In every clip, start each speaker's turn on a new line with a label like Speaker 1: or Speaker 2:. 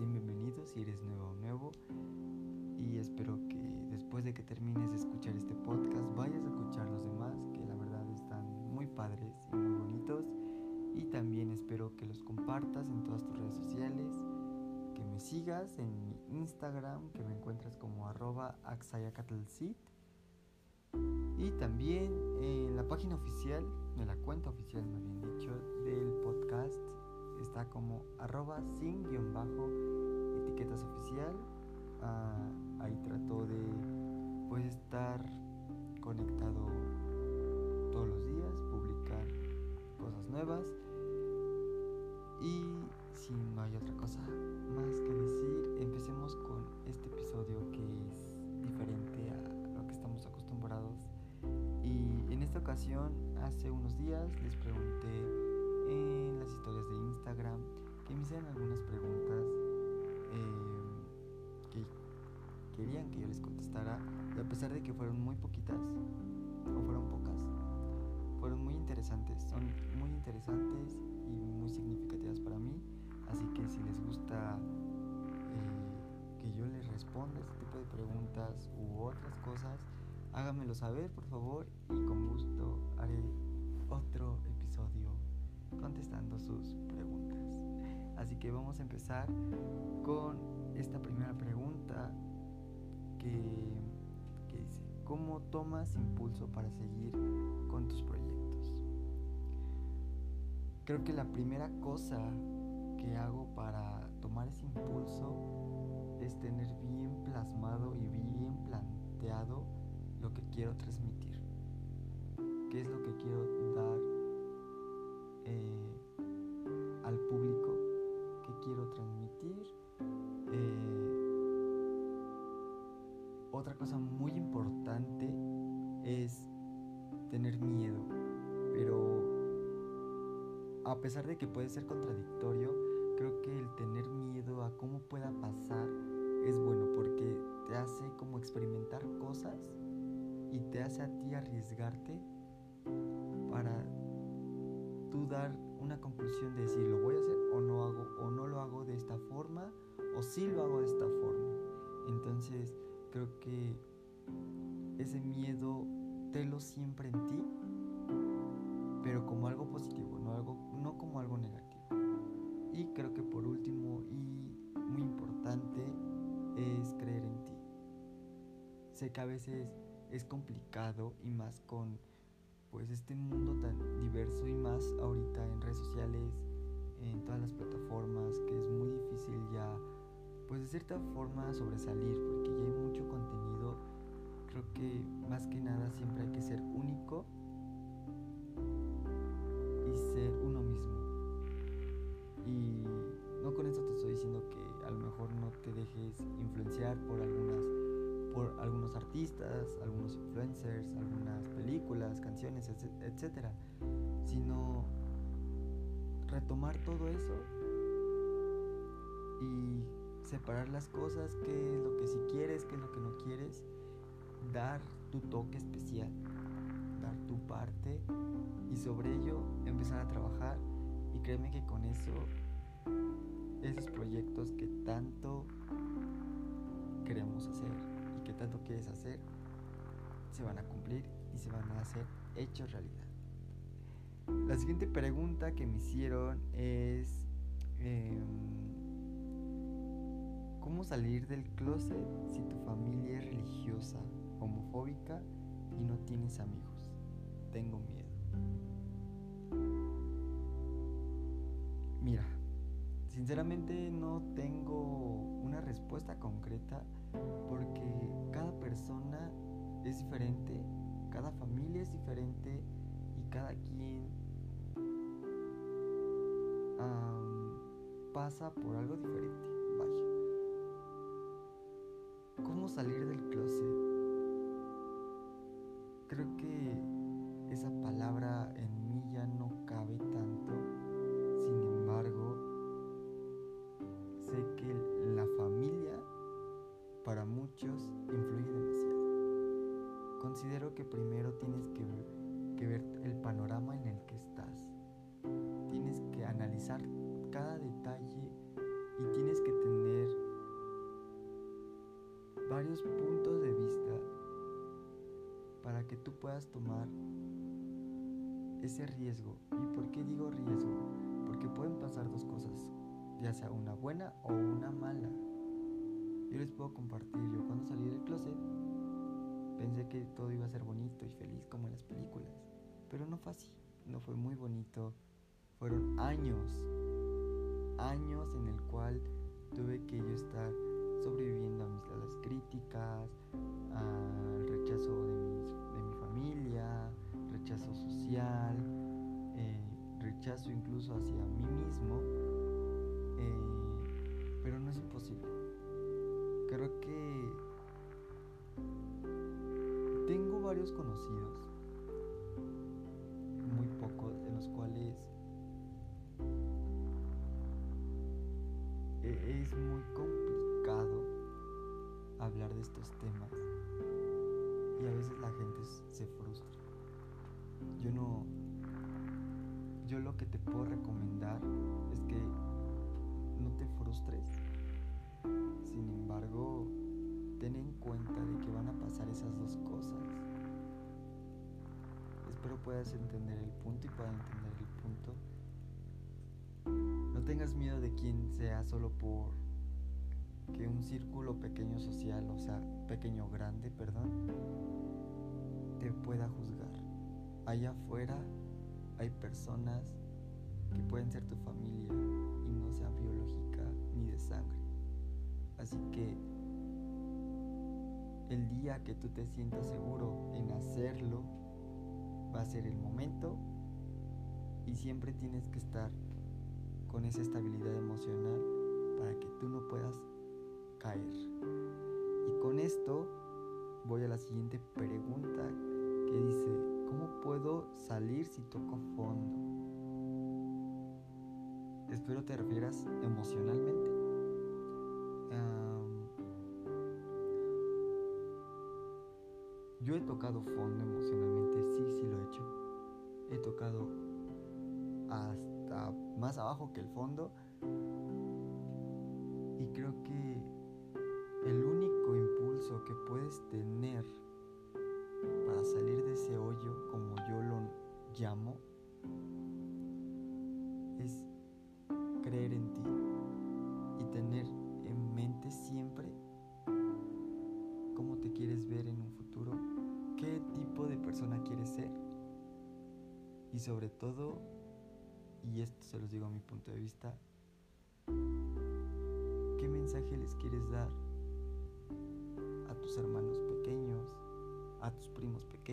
Speaker 1: Eh, bienvenido si eres nuevo o nuevo. Y espero que después de que termines de escuchar este podcast vayas a escuchar los demás que la verdad están muy padres y muy bonitos. Y también espero que los compartas en todas tus redes sociales que me sigas en mi Instagram que me encuentras como arroba y también en la página oficial de la cuenta oficial más bien dicho del podcast está como arroba sin guion bajo etiquetas oficial. Ah, ahí trato de pues estar conectado todos los días, publicar cosas nuevas. Y si no hay otra cosa más que decir, empecemos con este episodio que es diferente a lo que estamos acostumbrados. Y en esta ocasión hace unos días les pregunté en historias de Instagram que me hicieran algunas preguntas querían que yo les contestara y a pesar de que fueron muy poquitas o fueron pocas, fueron muy interesantes, son muy interesantes y muy significativas para mí, así que si les gusta eh, que yo les responda este tipo de preguntas u otras cosas, háganmelo saber por favor y con gusto haré otro episodio contestando sus preguntas. Así que vamos a empezar con esta primera pregunta que, dice, ¿cómo tomas impulso para seguir con tus proyectos? Creo que la primera cosa que hago para tomar ese impulso es tener bien plasmado y bien planteado lo que quiero transmitir. ¿Qué es lo que quiero dar eh, al público? ¿Qué quiero transmitir? Eh, otra cosa muy importante es tener miedo, pero a pesar de que puede ser contradictorio, creo que el tener miedo a cómo pueda pasar es bueno porque te hace como experimentar cosas y te hace a ti arriesgarte dar una conclusión de decir lo voy a hacer o no hago o no lo hago de esta forma o sí lo hago de esta forma. Entonces, Creo que ese miedo tenlo siempre en ti, pero como algo positivo, no, algo, no como algo negativo. Y creo que por último y muy importante es creer en ti. Sé que a veces es complicado y más con pues este mundo tan diverso y más ahorita en redes sociales, en todas las plataformas, que es muy difícil ya pues de cierta forma sobresalir, porque ya hay mucho contenido. Creo que más que nada siempre hay que ser único y ser uno mismo. Y no con eso te estoy diciendo que a lo mejor no te dejes influenciar por algunas por algunos artistas, algunos influencers, algunas películas, canciones, etcétera, sino retomar todo eso y separar las cosas, qué es lo que si quieres, qué es lo que no quieres, dar tu toque especial, dar tu parte y sobre ello empezar a trabajar. Y créeme que con eso esos proyectos que tanto queremos hacer tanto quieres hacer se van a cumplir y se van a hacer hechos realidad. La siguiente pregunta que me hicieron es em, ¿Cómo salir del closet si tu familia es religiosa, homofóbica y no tienes amigos? Tengo miedo. Mira, sinceramente no tengo una respuesta concreta porque cada persona es diferente, cada familia es diferente y cada quien pasa por algo diferente. Vaya. ¿Cómo salir del closet? creo que esa palabra en mí ya no cabe riesgo. ¿Y por qué digo riesgo? Porque pueden pasar dos cosas, ya sea una buena o una mala. Yo les puedo compartir, yo cuando salí del closet pensé que todo iba a ser bonito y feliz como en las películas. Pero no fue así, no fue muy bonito. Fueron años, años en el cual tuve que yo estar sobreviviendo a, mis, las críticas, al rechazo rechazo social, eh, rechazo incluso hacia mí mismo. Eh, pero no es imposible. Creo que tengo varios conocidos cuales e-, es muy complicado hablar de estos temas y a veces la gente se frustra. Yo no, yo lo que te puedo recomendar es que no te frustres. Sin embargo, ten en cuenta de que van a pasar esas dos cosas espero puedas entender el punto y puedas entender el punto. No tengas miedo de quien sea solo por que un círculo pequeño social, o sea, pequeño grande, perdón, te pueda juzgar. Allá afuera hay personas que pueden ser tu familia y no sea biológica ni de sangre. Así que el día que tú te sientas seguro en hacerlo, va a ser el momento y siempre tienes que estar con esa estabilidad emocional para que tú no puedas caer. Y con esto voy a la siguiente pregunta que dice, ¿cómo puedo salir si toco fondo? Espero te refieras emocionalmente. Yo he tocado fondo emocionalmente, sí, sí lo he hecho. He tocado hasta más abajo que el fondo. Y creo que el único impulso que puedes tener para salir de ese hoyo, como yo lo llamo, es creer en ti y tener en mente siempre cómo te quieres ver en un futuro qué tipo de persona quieres ser. Y sobre todo, y esto se los digo a mi punto de vista,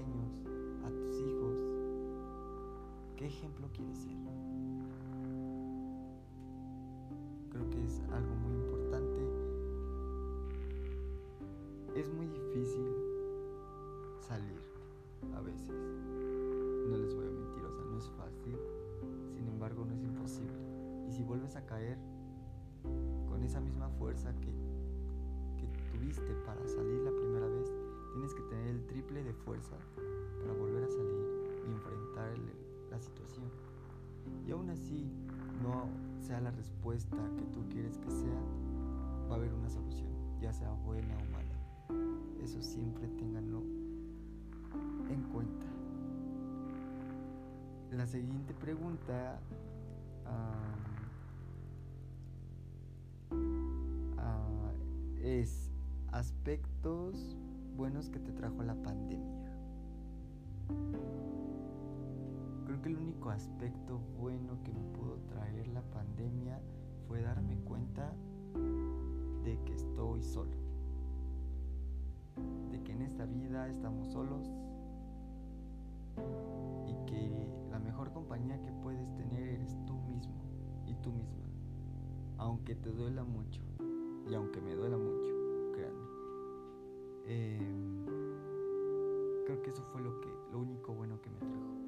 Speaker 1: a tus hijos? ¿Qué ejemplo quieres ser? Creo que es algo muy importante. Es muy difícil salir a veces. No les voy a mentir, o sea, no es fácil, sin embargo no es imposible. Y si vuelves a caer con esa misma fuerza que, que tuviste para salir la que tener el triple de fuerza para volver a salir y enfrentar la situación. Y aún así no sea la respuesta que tú quieres que sea, va a haber una solución, ya sea buena o mala. Eso siempre tenganlo en cuenta. La siguiente pregunta es aspectos buenos que te trajo la pandemia. Creo que el único aspecto bueno que me pudo traer la pandemia fue darme cuenta de que estoy solo. De que en esta vida estamos solos y que la mejor compañía que puedes tener eres tú mismo y tú misma, aunque te duela mucho y aunque me duela mucho, Em, creo que eso fue lo que lo único bueno que me trajo.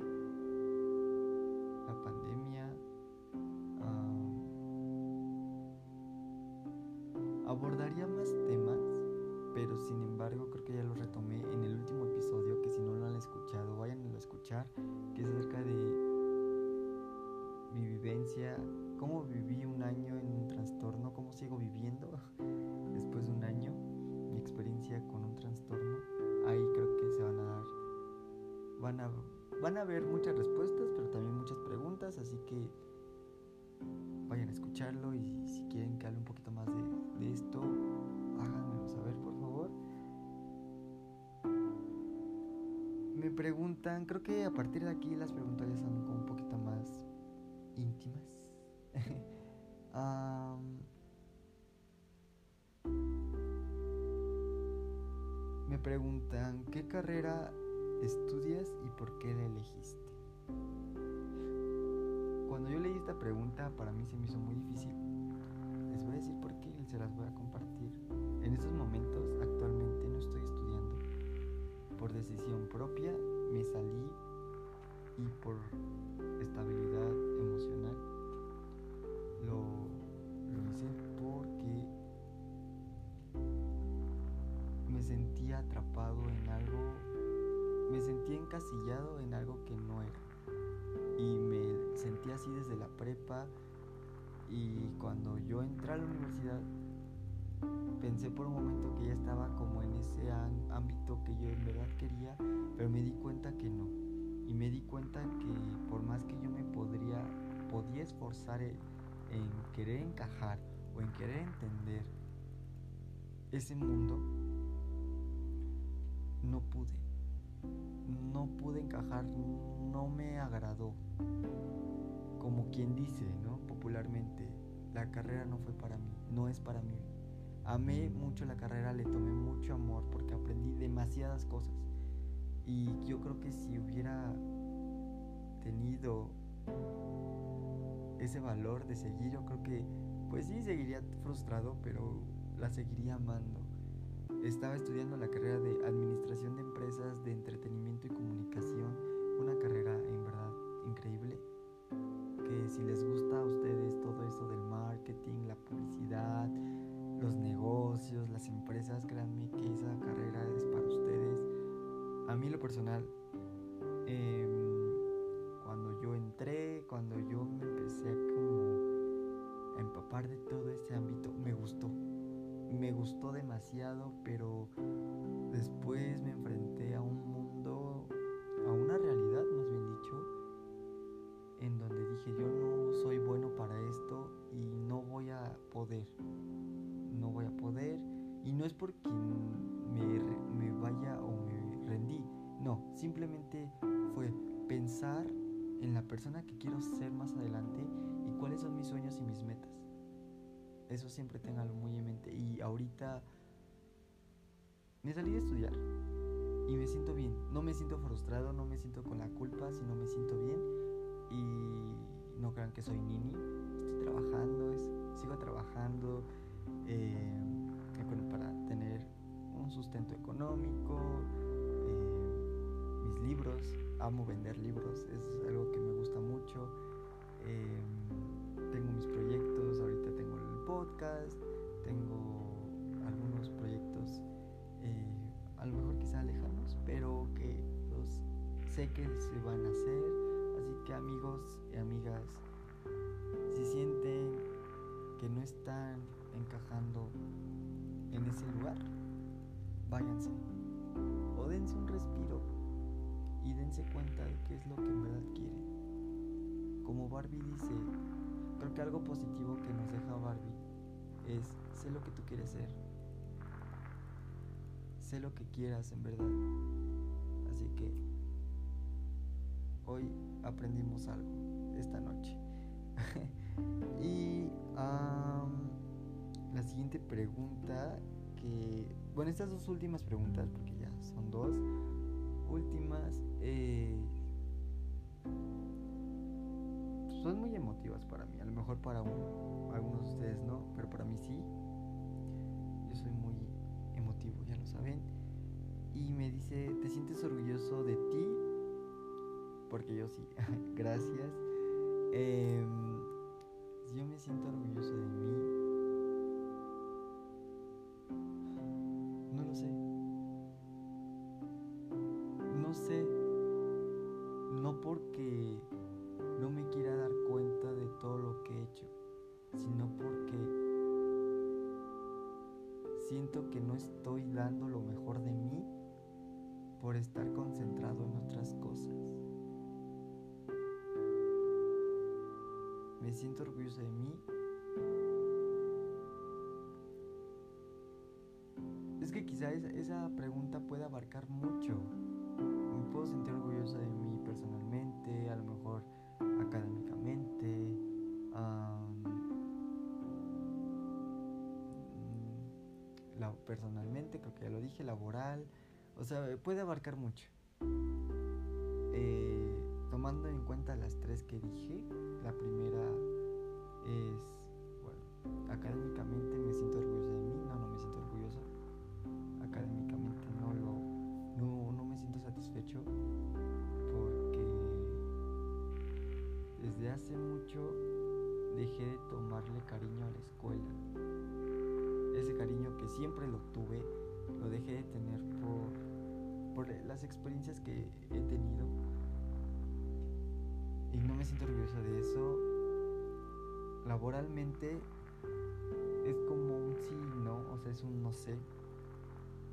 Speaker 1: Van a haber muchas respuestas, pero también muchas preguntas, así que vayan a escucharlo y si quieren que hable un poquito más de, esto, háganmelo saber por favor. Me preguntan, creo que a partir de aquí las preguntas ya son como un poquito más íntimas. me preguntan, ¿qué carrera estudias y por qué la elegiste? Cuando yo leí esta pregunta para mí se me hizo muy difícil. Les voy a decir por qué y se las voy a compartir. En estos momentos actualmente no estoy estudiando. Por decisión propia me salí y por estabilidad que no era y me sentí así desde la prepa y cuando yo entré a la universidad pensé por un momento que ya estaba como en ese ámbito que yo en verdad quería, pero me di cuenta que no. Y me di cuenta que por más que yo me podría, podía esforzar en, en querer encajar o en querer entender ese mundo, no pude no pude encajar, no me agradó. Como quien dice, ¿no? Popularmente, la carrera no fue para mí, no es para mí. Amé mucho la carrera, le tomé mucho amor porque aprendí demasiadas cosas. Y yo creo que si hubiera tenido ese valor de seguir, yo creo que, pues sí, seguiría frustrado, pero la seguiría amando. Estaba estudiando la carrera de Administración de Empresas de Entretenimiento y Comunicación, una carrera en verdad increíble, que si les gusta a ustedes todo eso del marketing, la publicidad, los negocios, las empresas, créanme que esa carrera es para ustedes. A mí lo personal, em, cuando yo entré, cuando yo me empecé a como empapar de todo ese ámbito, me gustó me gustó demasiado, pero después me enfrenté a un mundo, a una realidad más bien dicho, en donde dije yo no soy bueno para esto y no voy a poder, no voy a poder, y no es porque me, vaya o me rendí, no, simplemente fue pensar en la persona que quiero ser más adelante y cuáles son mis sueños y mis metas. Eso siempre téngalo muy en mente. Y ahorita me salí de estudiar y me siento bien. No me siento frustrado, no me siento con la culpa, sino me siento bien. Y no crean que soy nini. Estoy trabajando, sigo trabajando eh, para tener un sustento económico. Eh, mis libros, amo vender libros, es algo que me gusta mucho. Eh, podcast, tengo algunos proyectos eh, a lo mejor quizá lejanos, pero que los sé que se van a hacer. Así que amigos y amigas, si sienten que no están encajando en ese lugar, váyanse o dense un respiro y dense cuenta de qué es lo que en verdad quieren. Como Barbie dice, creo que algo positivo que nos deja Barbie es sé lo que tú quieres ser. Sé lo que quieras en verdad. Así que hoy aprendimos algo esta noche. y la siguiente pregunta que... Bueno, estas dos últimas preguntas, porque ya son dos últimas, eh, son muy emotivas para mí. A lo mejor para algunos de ustedes no, pero para mí sí. Yo soy muy emotivo, ya lo saben. y me dice, ¿te sientes orgulloso de ti? Porque yo sí, gracias. Em, yo me siento orgulloso de mí. Mucho. Me puedo sentir orgulloso de mí personalmente, a lo mejor académicamente, personalmente, creo que ya lo dije, laboral, o sea, puede abarcar mucho. Eh, tomando en cuenta las tres que dije, la primera es, bueno, académicamente siempre lo tuve, lo dejé de tener por, por las experiencias que he tenido. Y no me siento orgulloso de eso. Laboralmente es como un sí y no, o sea, es un no sé.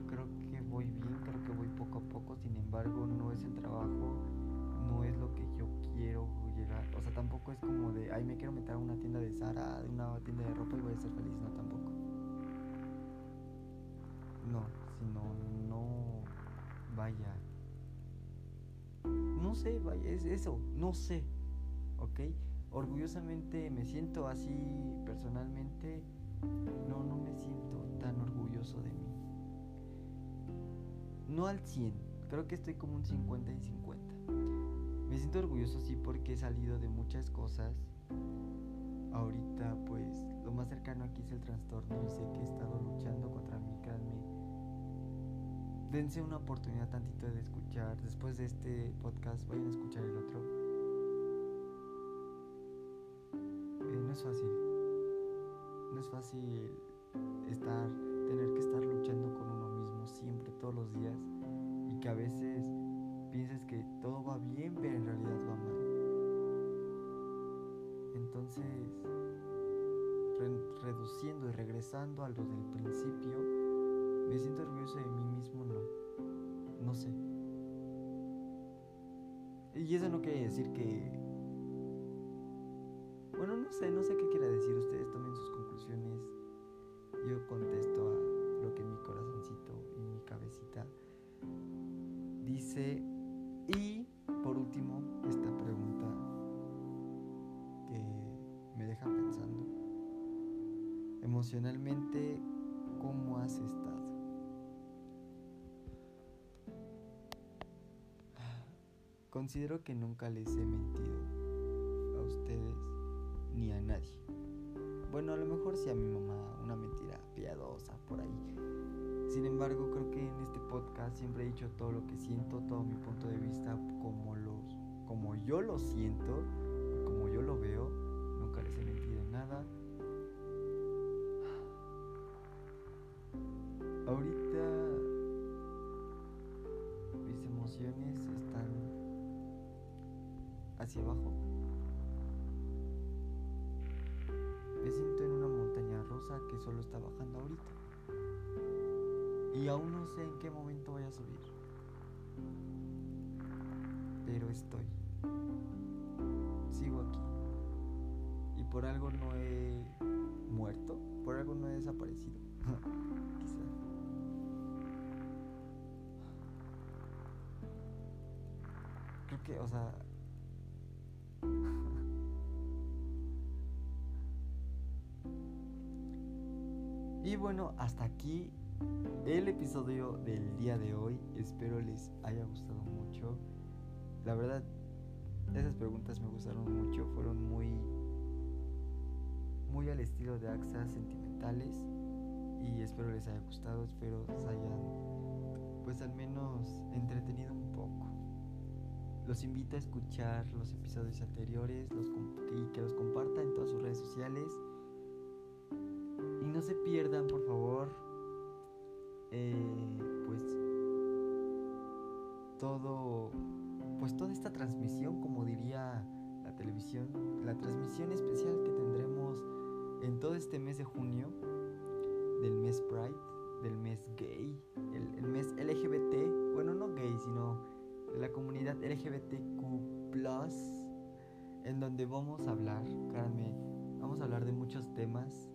Speaker 1: Creo que voy bien, creo que voy poco a poco, sin embargo no es el trabajo, no es lo que yo quiero llegar. O sea, tampoco es como de, ay, me quiero meter a una tienda de Zara, de una tienda de ropa y voy a ser feliz, no, tampoco. No, sino no vaya. No sé, vaya, es eso, no sé, ¿ok? Orgullosamente me siento así personalmente, no, no me siento tan orgulloso de mí. No al 100, creo que estoy como un 50 y 50. Me siento orgulloso sí porque he salido de muchas cosas. Ahorita pues lo más cercano aquí es el trastorno y sé que he estado luchando contra mí, créanme dense una oportunidad tantito de escuchar. Después de este podcast, vayan a escuchar el otro. Eh, no es fácil. No es fácil estar, tener que estar luchando con uno mismo siempre, todos los días. Y que a veces pienses que todo va bien, pero en realidad va mal. Entonces, reduciendo y regresando a lo del principio, me siento orgulloso de mí mismo, no. No sé. Y eso no quiere decir que... Bueno, no sé, no sé qué quiere decir. Ustedes tomen sus conclusiones. Yo contesto a lo que mi corazoncito y mi cabecita dice. Y por último, esta pregunta que me deja pensando. Emocionalmente, Considero que nunca les he mentido a ustedes ni a nadie. Bueno, a lo mejor sí a mi mamá, una mentira piadosa por ahí. Sin embargo, creo que en este podcast siempre he dicho todo lo que siento, todo mi punto de vista, como los, como yo lo siento, como yo lo veo. Nunca les he mentido en nada. Ahorita hacia abajo. Me siento en una montaña rosa que solo está bajando ahorita. Y aún no sé en qué momento voy a subir. Pero estoy. Sigo aquí. Y por algo no he muerto, por algo no he desaparecido. Quizá. Creo que, o sea, y bueno, hasta aquí el episodio del día de hoy. Espero les haya gustado mucho. La verdad, esas preguntas me gustaron mucho. Fueron muy, muy al estilo de AXA sentimentales. Y espero les haya gustado. Espero les hayan pues al menos entretenido un. Los invito a escuchar los episodios anteriores y que los compartan en todas sus redes sociales. Y no se pierdan, por favor, eh, pues todo, pues toda esta transmisión, como diría la televisión, la transmisión especial que tendremos en todo este mes de junio, del mes comunidad LGBTQ, en donde vamos a hablar, créanme, vamos a hablar de muchos temas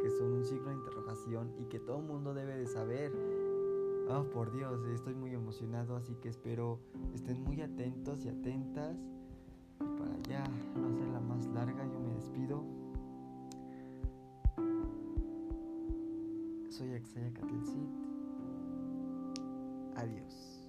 Speaker 1: que son un signo de interrogación y que todo el mundo debe de saber. Oh, por Dios, estoy muy emocionado, así que espero estén muy atentos y atentas. Y para ya no hacerla más larga, yo me despido. Soy Axaya Catelcit. Adiós.